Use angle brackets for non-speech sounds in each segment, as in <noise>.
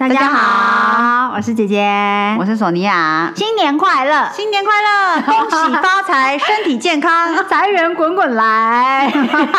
大家好，我是姐姐，我是索尼娅。新年快乐，新年快乐，恭喜发财，身体健康，<laughs> 财源滚滚来，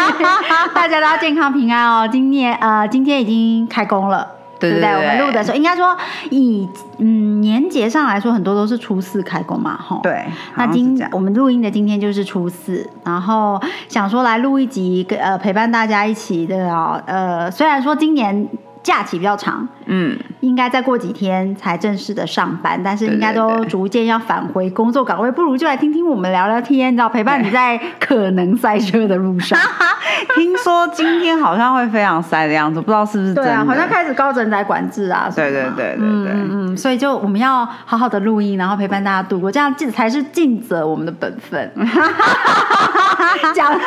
<laughs> 大家都要健康平安哦。今年呃，今天已经开工了，对不对？我们录的时候，应该说以嗯年节上来说，很多都是初四开工嘛，哈。对。那今我们录音的今天就是初四，然后想说来录一集，呃，陪伴大家一起的哦。呃，虽然说今年。假期比较长，嗯，应该再过几天才正式的上班，但是应该都逐渐要返回工作岗位，不如就来听听我们聊聊天，你知道陪伴你在可能塞车的路上。<laughs> 听说今天好像会非常塞的样子，不知道是不是真的？好像开始高整载管制啊，对对对对对，嗯嗯，所以就我们要好好的录音，然后陪伴大家度过，这样这才是尽责我们的本分。<laughs> <laughs> 讲一下，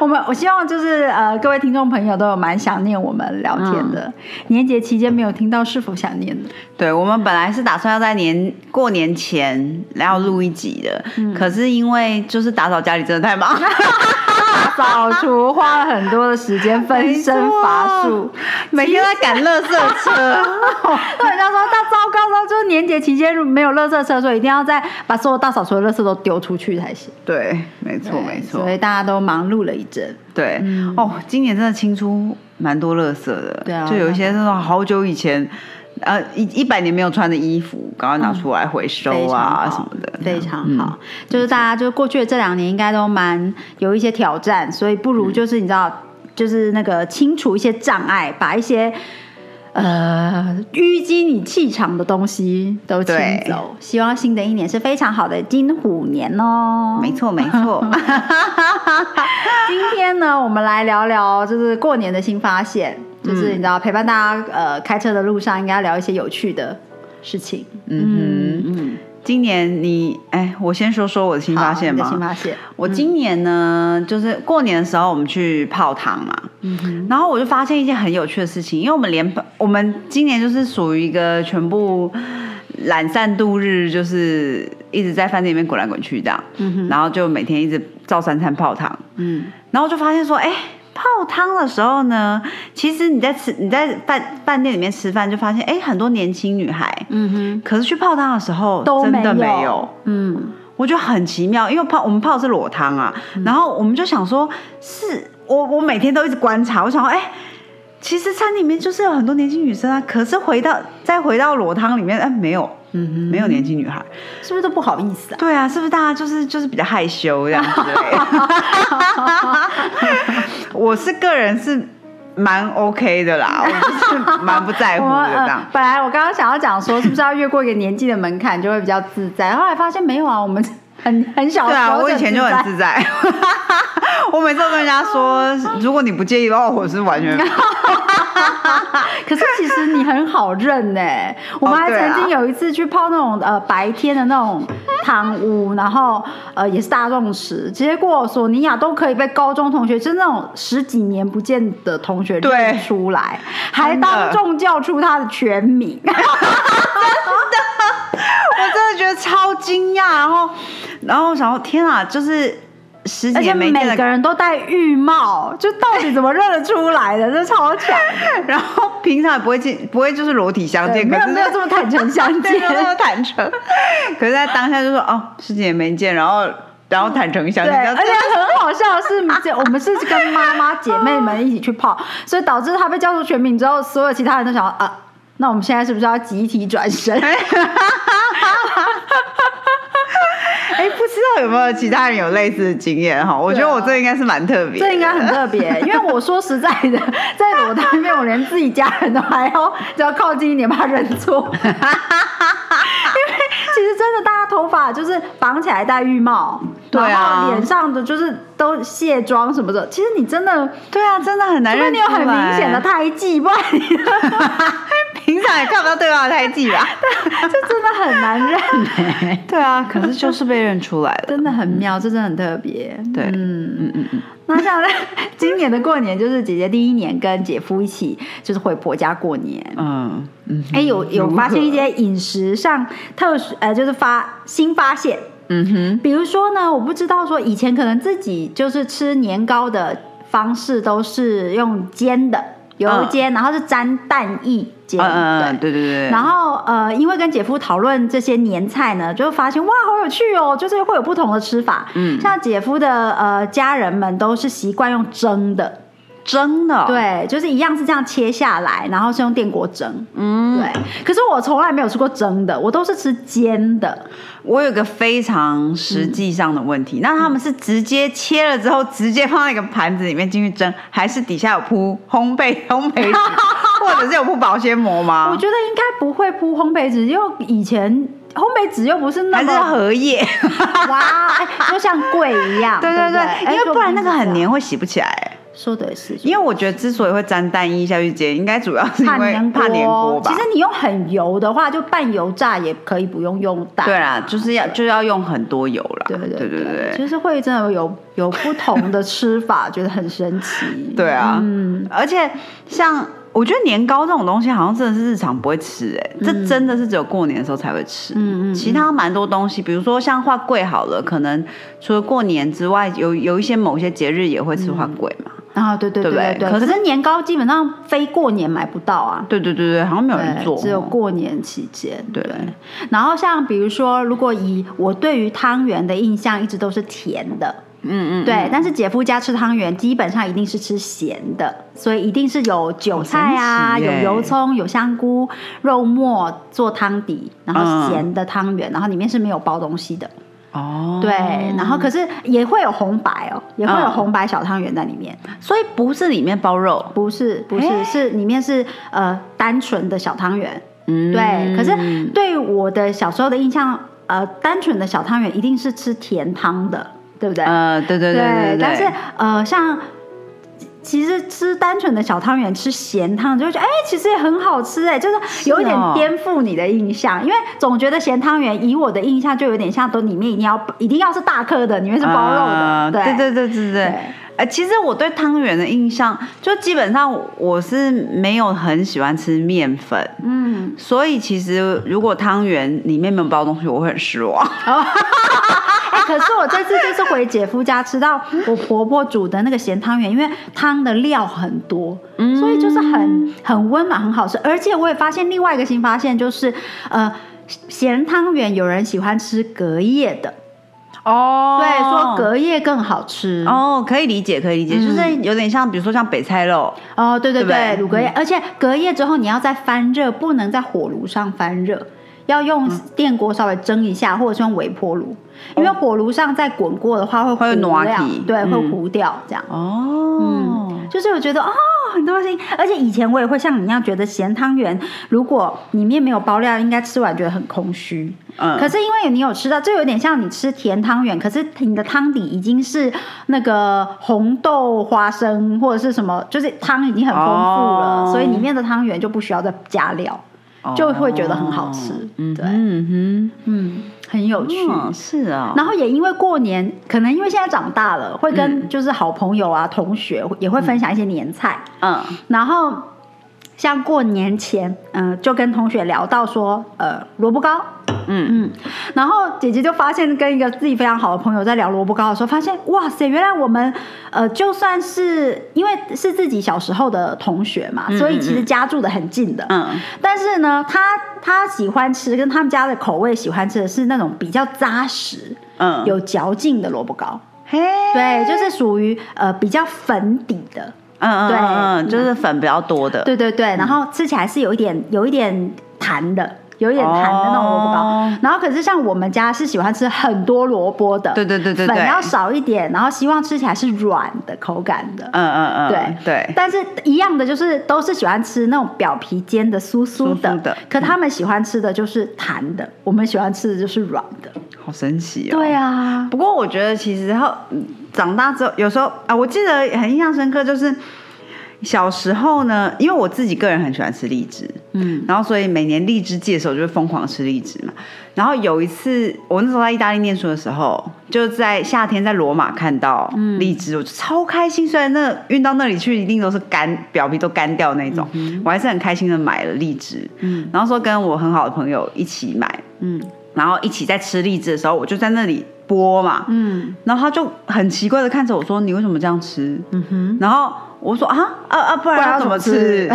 我们我希望就是呃，各位听众朋友都有蛮想念我们聊天的。年节期间没有听到，是否想念呢？对我们本来是打算要在年过年前要录一集的，可是因为就是打扫家里真的太忙。<laughs> 扫除花了很多的时间，分身乏术，每天在赶垃圾车。<laughs> 对，人家说他糟糕了，就是年节期间没有垃圾车，所以一定要再把所有大扫除的垃圾都丢出去才行。对，没错没错。所以大家都忙碌了一阵。对，哦，今年真的清出蛮多垃圾的。对啊，就有一些那种好久以前。呃，一一百年没有穿的衣服，赶快拿出来回收啊什么的，非常好。就是大家，就是过去的这两年应该都蛮有一些挑战，所以不如就是你知道，就是那个清除一些障碍，把一些呃淤积你气场的东西都清走。希望新的一年是非常好的金虎年哦。没错，没错。<laughs> 今天呢，我们来聊聊就是过年的新发现。就是你知道陪伴大家呃开车的路上，应该聊一些有趣的事情。嗯嗯，今年你哎，我先说说我的新发现吧。新发现，我今年呢，就是过年的时候我们去泡汤嘛。嗯。然后我就发现一件很有趣的事情，因为我们连我们今年就是属于一个全部懒散度日，就是一直在饭店里面滚来滚去这样。嗯。然后就每天一直照三餐泡汤。嗯。然后就发现说，哎。泡汤的时候呢，其实你在吃你在饭饭店里面吃饭，就发现哎，很多年轻女孩，嗯哼，可是去泡汤的时候都真的没有，嗯，我觉得很奇妙，因为泡我们泡的是裸汤啊，然后我们就想说，是我我每天都一直观察，我想说，哎，其实餐里面就是有很多年轻女生啊，可是回到再回到裸汤里面，哎，没有。嗯，没有年轻女孩，是不是都不好意思啊？对啊，是不是大家就是就是比较害羞这样子？<laughs> 我是个人是蛮 OK 的啦，我是蛮不在乎的这样。本来我刚刚想要讲说，是不是要越过一个年纪的门槛就会比较自在？后来发现没有啊，我们很很小。对啊，我以前就很自在。<laughs> 我每次都跟人家说，<laughs> 如果你不介意的话，我是完全。可是其实你很好认呢。<laughs> 我们还曾经有一次去泡那种呃白天的那种汤屋，然后呃也是大众池，结果索尼娅都可以被高中同学，就是那种十几年不见的同学认出来，还当众叫出他的全名。真的，<laughs> 我真的觉得超惊讶。然后，然后我想说，天啊，就是。十几年没见每个人都戴浴帽，就到底怎么认得出来的？<laughs> 这超强。然后平常也不会见，不会就是裸体相见，可是没有这么坦诚相见，<laughs> 这么坦诚。可是，在当下就说哦，十几年没见，然后然后坦诚相见。而且很好笑的是，我们是跟妈妈姐妹们一起去泡，所以导致他被叫出全名之后，所有其他人都想啊，那我们现在是不是要集体转身？<laughs> 哎，不知道有没有其他人有类似的经验哈？我觉得我这应该是蛮特别，这应该很特别，因为我说实在的，在裸汤面，我连自己家人都还要只要靠近一点，怕认错。<laughs> 因为其实真的，大家头发发就是绑起来戴浴帽，对啊然后脸上的就是都卸妆什么的。其实你真的，对啊，真的很难认出来。你有很明显的胎记，不然你 <laughs> 平常也看不到对方的胎记吧？<laughs> 这真的很难认哎、对啊，可是就是被认出来了。真的很妙，这真的很特别。对嗯。嗯嗯嗯，那像今年的过年，就是姐姐第一年跟姐夫一起，就是回婆家过年。嗯嗯，哎、有有发现一些饮食上特殊，呃，就是发新发现。嗯哼，比如说呢，我不知道说以前可能自己就是吃年糕的方式都是用煎的，油煎，然后是沾蛋液煎。嗯嗯嗯，对。对对对。然后呃，因为跟姐夫讨论这些年菜呢，就发现哇，好有趣哦，就是会有不同的吃法。嗯像姐夫的呃家人们都是习惯用蒸的，蒸的，，对，就是一样是这样切下来，然后是用电锅蒸。嗯，对，可是我从来没有吃过蒸的，我都是吃煎的。我有个非常实际上的问题，那他们是直接切了之后直接放在一个盘子里面进去蒸，还是底下有铺烘焙烘焙纸，<laughs> 或者是有铺保鲜膜吗我？觉得应该不会铺烘焙纸，因为以前烘焙纸又不是那还是么荷叶？哇，哎就像柜一样。<laughs> 对对对因为不然那个很。哎黏，会洗不起来。说的也是，因为我觉得之所以会沾蛋液下去煎，应该主要是因为怕粘怕粘锅吧其。实你用很油的话，就半油炸也可以不用用蛋。对啊，就是要就要用很多油啦。对对对对对就是会真的有有不同的吃法，觉得很神奇。对啊，嗯，而且像我觉得年糕这种东西，好像真的是日常不会吃、哎、这真的是只有过年的时候才会吃。嗯嗯嗯其他蛮多东西，比如说像花桂好了，可能除了过年之外，有有一些某些节日也会吃花桂嘛。啊，对对对不对对。对可是年糕基本上非过年买不到啊。对对对对，好像没有人做，只有过年期间。对然后像比如说，如果以我对于汤圆的印象一直都是甜的，嗯嗯，对，但是姐夫家吃汤圆基本上一定是吃咸的，所以一定是有韭菜啊，有油葱、有香菇、肉末做汤底，然后嗯咸的汤圆，然后里面是没有包东西的。哦，对，然后可是也会有红白哦，也会有嗯红白小汤圆在里面。所以不是里面包肉，不是不是，诶是里面是呃单纯的小汤圆。嗯，对，可是对我的小时候的印象，呃，单纯的小汤圆一定是吃甜汤的，对不对？呃，对对对对对，但是呃，像其实吃单纯的小汤圆，吃咸汤就会觉得，哎、其实也很好吃，哎，就是有一点哦。颠覆你的印象，因为总觉得咸汤圆，以我的印象就有点像都里面一定要一定要是大颗的，里面是包肉的，呃对。对对对对对。对。呃，其实我对汤圆的印象，就基本上我是没有很喜欢吃面粉，嗯，所以其实如果汤圆里面没有包东西，我会很失望。<laughs> <laughs> <laughs> 哎、可是我这次就是回姐夫家吃到我婆婆煮的那个咸汤圆，因为汤的料很多，嗯。所以就是很很温暖，很好吃。而且我也发现另外一个新发现，就是呃，咸汤圆有人喜欢吃隔夜的，哦。对，说隔夜更好吃。哦，可以理解，可以理解，嗯就是有点像，比如说像北菜肉，哦，对对对，卤隔夜，而且隔夜之后你要再翻热，不能在火炉上翻热，要用嗯。电锅稍微蒸一下，或者是用微波炉，因为火炉上再滚过的话会会糊掉。对，会嗯。糊掉这样。哦，嗯，就是我觉得哦，很多心，而且以前我也会像你一样觉得咸汤圆，如果里面没有包料，应该吃完觉得很空虚。嗯。可是因为你有吃到，就有点像你吃甜汤圆，可是你的汤底已经是那个红豆花生或者是什么，就是汤已经很丰富了，哦。所以里面的汤圆就不需要再加料，就会觉得很好吃。嗯对，嗯嗯，很有趣。是啊，然后也因为过年，可能因为现在长大了，会嗯跟就是好朋友啊、同学也会分享一些年菜。嗯然后像过年前，嗯、就跟同学聊到说，呃，萝卜糕。嗯。嗯，然后姐姐就发现跟一个自己非常好的朋友在聊萝卜糕的时候，发现哇塞，原来我们呃就算是因为是自己小时候的同学嘛，所以其实家住的很近的。嗯。但是呢，他他喜欢吃跟他们家的口味喜欢吃的是那种比较扎实、嗯，有嚼劲的萝卜糕。嘿，对，就是属于呃比较粉底的。嗯嗯对嗯嗯，就是粉比较多的，对对对，然后吃起来是有一点有一点弹的，有一点弹的那种萝卜糕。哦然后可是像我们家是喜欢吃很多萝卜的，对对对粉要少一点，然后希望吃起来是软的口感的。嗯嗯嗯，对对，但是一样的，就是都是喜欢吃那种表皮煎的酥酥的，酥酥的可他们喜欢吃的就是弹的，我们喜欢吃的就是软的。好神奇哦。对啊，不过我觉得其实后嗯长大之后，有时候啊，我记得很印象深刻，就是小时候呢，因为我自己个人很喜欢吃荔枝，嗯，然后所以每年荔枝季的时候就会疯狂吃荔枝嘛。然后有一次，我那时候在意大利念书的时候，就在夏天在罗马看到荔枝，我就超开心。虽然那运到那里去一定都是干，表皮都干掉那种，我还是很开心的买了荔枝。嗯然后说跟我很好的朋友一起买，嗯然后一起在吃荔枝的时候，我就在那里剥嘛，嗯然后他就很奇怪的看着我说：“你为什么这样吃？”嗯哼，然后我说：“啊啊啊，不然要怎么吃？”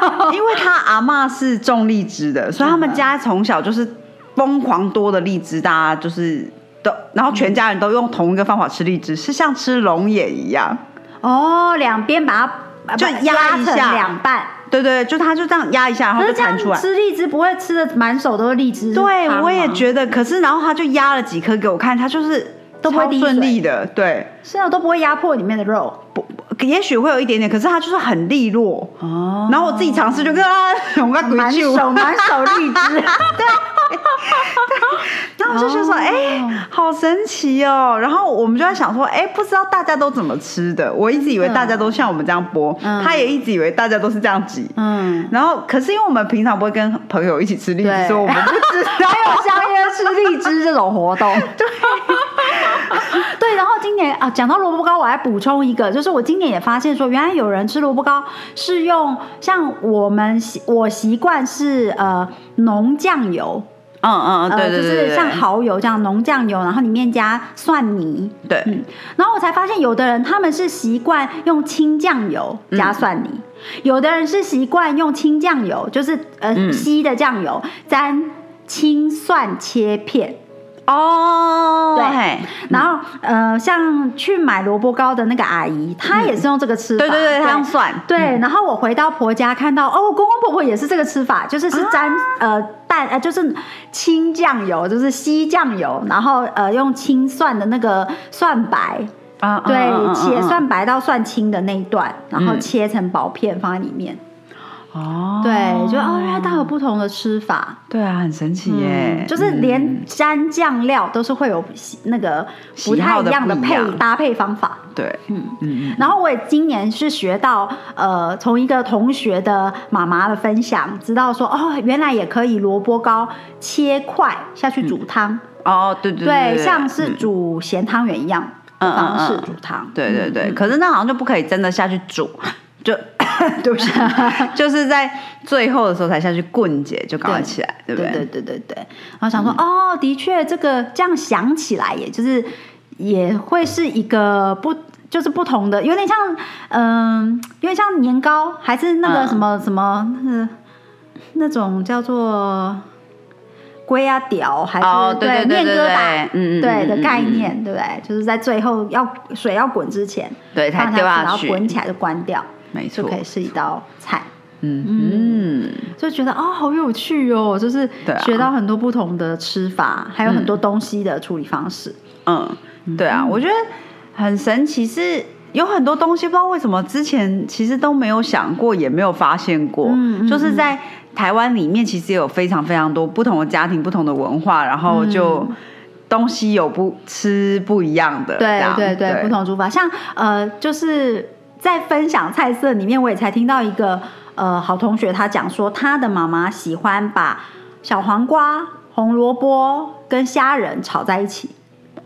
<laughs> 因为他阿嬷是种荔枝的，<laughs> 所以他们家从小就是疯狂多的荔枝，大家就是都，然后全家人都用同一个方法吃荔枝，是像吃龙眼一样。哦，两边把它就压一成下两半。对对，就他就这样压一下，然后就是弹出来。吃荔枝不会吃的满手都是荔枝？对，我也觉得。可是，然后他就压了几颗给我看，他就是都不会顺利的，对。是啊，都不会压迫里面的肉。不，也许会有一点点，可是它就是很利落。哦然后我自己尝试就跟他用个鬼满手，手满手荔枝。<laughs> 对 <laughs> 然后我就觉得说，哦哎、好神奇哦。然后我们就在想说，哎，不知道大家都怎么吃的。我一直以为大家都像我们这样剥，嗯他也一直以为大家都是这样挤。嗯，然后，可是因为我们平常不会跟朋友一起吃荔枝，对所以我们不知道。还有相约吃荔枝这种活动。<laughs> 对，<laughs> 对。然后今年啊，讲到萝卜糕，我还补充一个，就是我今年也发现说，原来有人吃萝卜糕是用像我们习我习惯是呃浓酱油。嗯嗯嗯，对对对呃，就是像蚝油这样浓酱油，然后里面加蒜泥，对，嗯，然后我才发现，有的人他们是习惯用清酱油加蒜泥，有的人是习惯用清酱油，就是呃、嗯稀的酱油沾青蒜切片。哦，对。然后呃，像去买萝卜糕的那个阿姨，她也是用这个吃法，对对对，她用蒜，对，然后我回到婆家看到，哦，公公婆婆也是这个吃法，就是是沾、呃淡呃就是清酱油，就是稀酱油，然后呃用青蒜的那个蒜白，啊，对，切嗯蒜白到蒜青的那一段，然后嗯。切成薄片放在里面。哦，对，就哦，原来它有不同的吃法。对啊，很神奇耶，嗯就是连沾酱料都是会有那个不太一样的配搭配方法。对，嗯。嗯然后我也今年是学到，呃，从一个同学的妈妈的分享，知道说，哦，原来也可以萝卜糕切块下去煮汤，哦，对对对，对，像是嗯煮咸汤圆一样的嗯嗯。方式嗯煮汤。对对对，嗯可是那好像就不可以真的下去煮，就 <laughs> 对不起，<laughs> 就是在最后的时候才下去棍解，就赶快起来，对不对对？对对对对。然后想说，哦，的确，这个这样想起来，也就是也会是一个不。就是不同的，有点像，嗯、有点像年糕，还是那个嗯什么、什么，那个那种叫做龟啊屌，还是、哦对对对面疙瘩，对对嗯嗯对的概念，对不对？就是在最后要水要滚之前，对才放然后丢下去滚起来就关掉，没错。就可，以是一道菜。嗯嗯，就觉得哦，好有趣哦，就是学到很多不同的吃法，还有很多东西的处理方式。嗯，对啊，我觉得很神奇，是有很多东西不知道为什么之前其实都没有想过，也没有发现过，嗯嗯就是在台湾里面其实有非常非常多不同的家庭、不同的文化，然后就东西有不吃不一样的，对对，不同煮法，像呃，就是在分享菜色里面，我也才听到一个呃好同学，他讲说他的妈妈喜欢把小黄瓜、红萝卜跟虾仁炒在一起，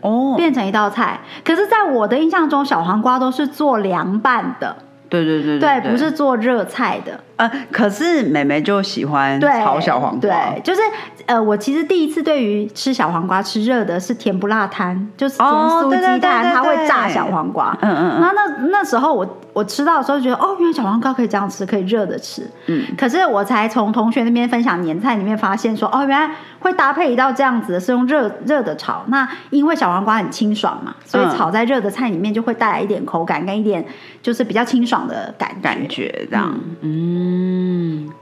哦，变成一道菜。可是，在我的印象中，小黄瓜都是做凉拌的，对对对对，不是做热菜的。呃，可是妹妹就喜欢对，炒小黄瓜，对，就是呃，我其实第一次对于吃小黄瓜吃热的是甜不辣摊，就是甜哦酥鸡对对对摊，对它会炸小黄瓜。嗯嗯嗯，那那那时候我我吃到的时候觉得哦，原来小黄瓜可以这样吃，可以热的吃。嗯，可是我才从同学那边分享年菜里面发现说，哦，原来会搭配一道这样子的是用热热的炒。那因为小黄瓜很清爽嘛，所以嗯炒在热的菜里面就会带来一点口感跟一点就是比较清爽的感觉。感觉这样，嗯。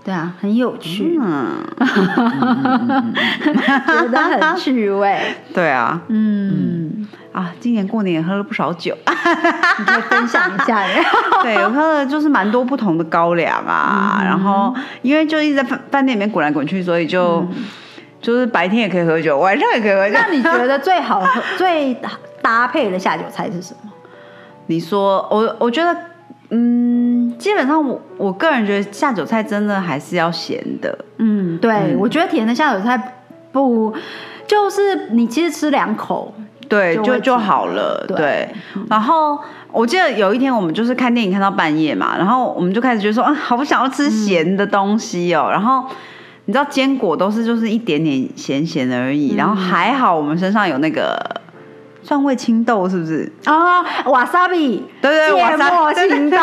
对啊，很有趣，嗯，<laughs> 觉得很趣味，对啊，嗯啊，今年过年也喝了不少酒，<laughs> 你可以分享一下。<laughs> 对，我喝了就是蛮多不同的高粱啊，然后因为就一直在饭饭店里面滚来滚去，所以就就是白天也可以喝酒，晚上也可以喝酒。那你觉得最好喝、最搭配的下酒菜是什么？你说，我我觉得。嗯，基本上我我个人觉得下酒菜真的还是要咸的。嗯，对，我觉得甜的下酒菜不就是你其实吃两口，对，就就好了。对。然后我记得有一天我们就是看电影看到半夜嘛，然后我们就开始觉得说啊，好想要吃咸的东西哦。然后你知道坚果都是就是一点点咸咸而已，然后还好我们身上有那个。蒜味青豆是不是啊？瓦萨比，对对，芥末青豆，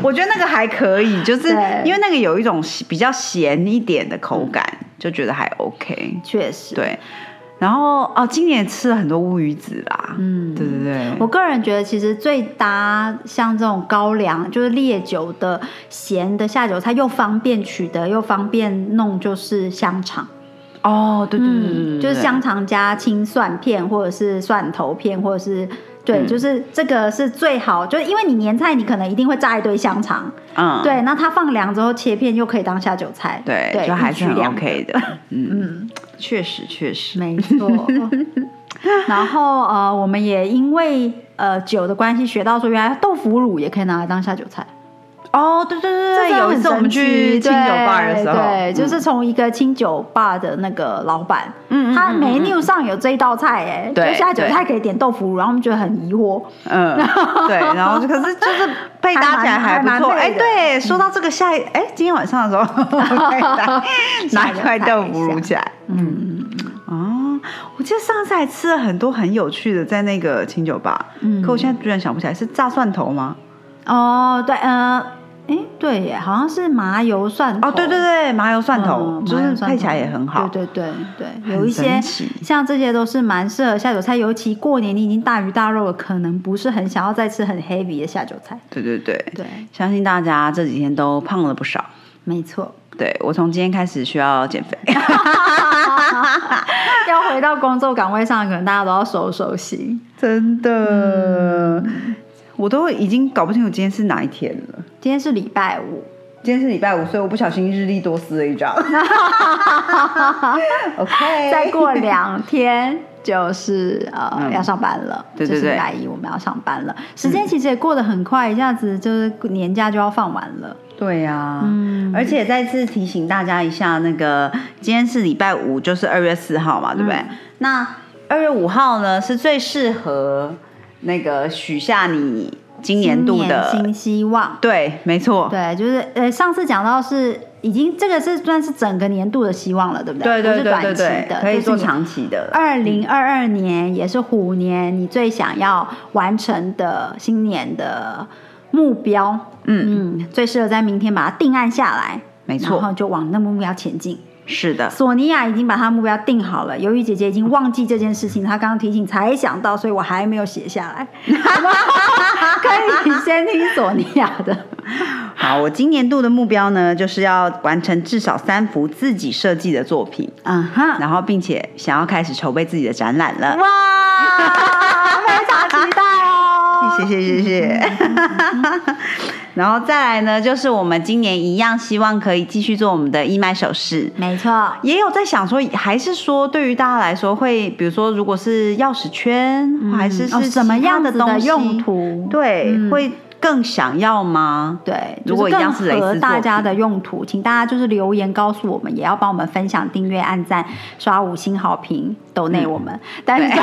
我觉得那个还可以，就是因为那个有一种比较咸一点的口感，就觉得还 OK。确实，对。然后哦，今年吃了很多乌鱼子啦，嗯，对对对。我个人觉得，其实最搭像这种高粱，就是烈酒的咸的下酒菜，又方便取得又方便弄，就是香肠。哦，对对对，就是香肠加青蒜片，或者是蒜头片，或者是对，就是这个是最好，就是因为你年菜，你可能一定会炸一堆香肠，嗯，对，那它放凉之后切片又可以当下酒菜，对，就还是很 OK 的，<laughs> 嗯。嗯，确实确实。没错。<laughs> 然后呃，我们也因为呃酒的关系学到说，原来豆腐乳也可以拿来当下酒菜。哦，对对对对，有一次我们去清酒吧的时候，对，就是从一个清酒吧的那个老板，嗯，他 menu 上有这一道菜，哎，就，下酒菜可以点豆腐乳，然后我们觉得很疑惑，嗯，<laughs> 对，然后可是就是配搭起来还不错，哎，对，说到这个下，哎，今天晚上的时候 <laughs> 拿一块豆腐乳起来，嗯嗯，哦，我记得上次还吃了很多很有趣的，在那个清酒吧，嗯，可我现在居然想不起来是炸蒜头吗？哦，对，呃。哎，对耶，好像是麻油蒜头。哦，对对对，麻油蒜头，就是配起来也很好。对对对对，有一些像这些都是蛮适合下酒菜，尤其过年你已经大鱼大肉了，可能不是很想要再吃很 heavy 的下酒菜。对对对对，相信大家这几天都胖了不少。没错，对我从今天开始需要减肥，<laughs> 要回到工作岗位上，可能大家都要收收心，真的。我都已经搞不清楚今天是哪一天了。今天是礼拜五，今天是礼拜五，所以我不小心日历多撕了一张。<laughs> <laughs> OK，再过两天就是呃要上班了，对对对，礼拜一我们要上班了。时间其实也过得很快，一下子就是年假就要放完了。对呀，嗯，而且再次提醒大家一下，那个今天是礼拜五，就是二月四号嘛，对不对？那二月五号呢是最适合。那个许下你今年度的新希望，对，没错，对，就是呃，上次讲到是已经这个是算是整个年度的希望了，对不对？对对对对可以做长期的。二零二二年也是虎年，你最想要完成的新年的目标，嗯嗯，最适合在明天把它定案下来，没错，然后就往那目标前进。是的，索尼娅已经把她目标定好了。由于姐姐已经忘记这件事情，她刚刚提醒才想到，所以我还没有写下来。<laughs> 可以先听索尼娅的。好，我今年度的目标呢，就是要完成至少三幅自己设计的作品。嗯哼，然后并且想要开始筹备自己的展览了。哇，非常期待哦！谢 <laughs> 谢谢谢。然后再来呢，就是我们今年一样，希望可以继续做我们的义卖首饰。没错，也有在想说，还是说对于大家来说，会比如说，如果是钥匙圈，还是是什么样的东西用途？对，会更想要吗？对，如果一样是合大家的用途，请大家就是留言告诉我们，也要帮我们分享、订阅、按赞、刷五星好评，都内我们。但是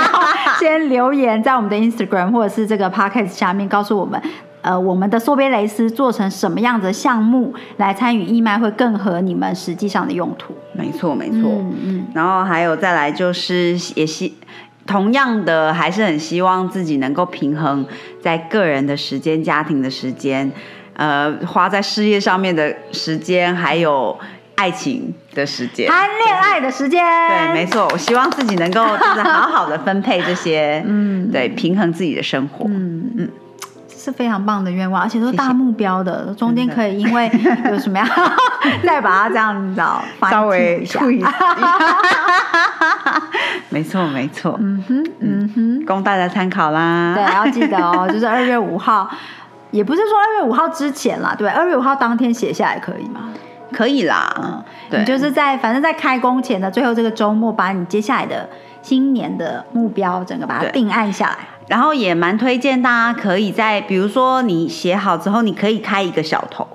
<laughs> 先留言在我们的 Instagram 或者是这个 Podcast 下面告诉我们。呃，我们的梭边蕾丝做成什么样的项目来参与义卖会更合你们实际上的用途？没错，没错。嗯嗯。然后还有再来就是也希同样的还是很希望自己能够平衡在个人的时间、家庭的时间，呃，花在事业上面的时间，还有爱情的时间，谈恋爱的时间。对，没错。我希望自己能够就是好好的分配这些，<laughs> 嗯，对，平衡自己的生活。嗯嗯。是非常棒的愿望，而且都是大目标的，中间可以因为 <laughs> 有什么样，<laughs> 再把它这样你知道稍微 fine tune 一下。<laughs> 没错，没错，嗯哼，嗯哼，供大家参考啦。对，要记得哦，就是二月五号，也不是说二月五号之前啦，对，二月五号当天写下来可以吗？可以啦。对，你就是在反正在开工前的最后这个周末，把你接下来的新年的目标整个把它定案下来。然后也蛮推荐大家可以在，比如说你写好之后，你可以开一个小头，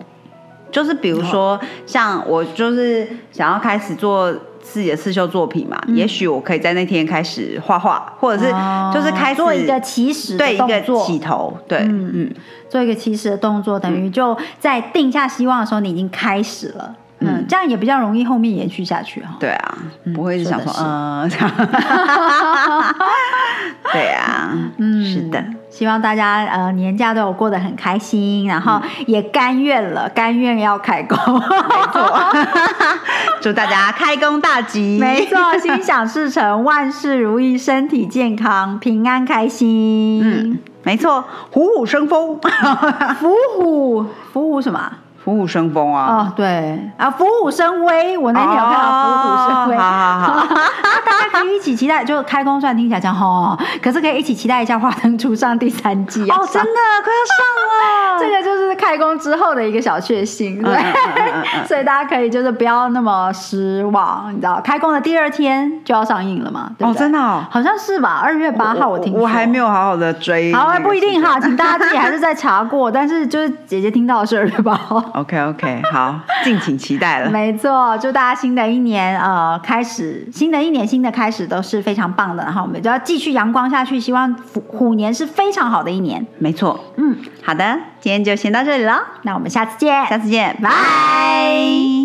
就是比如说像我就是想要开始做自己的刺绣作品嘛，也许我可以在那天开始画画，或者是就是开始哦做一个起始对一个起头，对，嗯嗯。做一个起始的动作，等于就在定下希望的时候，你已经开始了。嗯，这样也比较容易后面延续下去哈。对啊，不会是想说说嗯，<laughs> 对啊，嗯是的，希望大家呃年假都有过得很开心，然后也甘愿了，甘愿要开工。没错，<laughs> 祝大家开工大吉，没错，心想事成，万事如意，身体健康，平安开心。嗯，没错，虎虎生风，<laughs> 虎虎，虎虎什么啊？虎虎生风啊，哦，对啊，虎虎生威。我那天有看到虎虎生威，哦好好好 <laughs> 大家可以一起期待。就开工算听起来这样吼，可是可以一起期待一下《花灯初上》第三季哦，真的快要上了，<laughs> 这个就是开工之后的一个小确幸，<laughs> 所以大家可以就是不要那么失望，你知道，开工的第二天就要上映了嘛？哦，真的哦，好像是吧？二月八号我听说，我还没有好好的追，好，不一定哈，。请大家自己还是再查过。但是就是姐姐听到的是二月八号。OK OK，好，敬请期待了。没错，祝大家新的一年呃开始，新的一年新的开始都是非常棒的，然后我们就要继续阳光下去，希望虎虎年是非常好的一年。没错，嗯，好的，今天就先到这里了，那我们下次见，下次见，拜拜。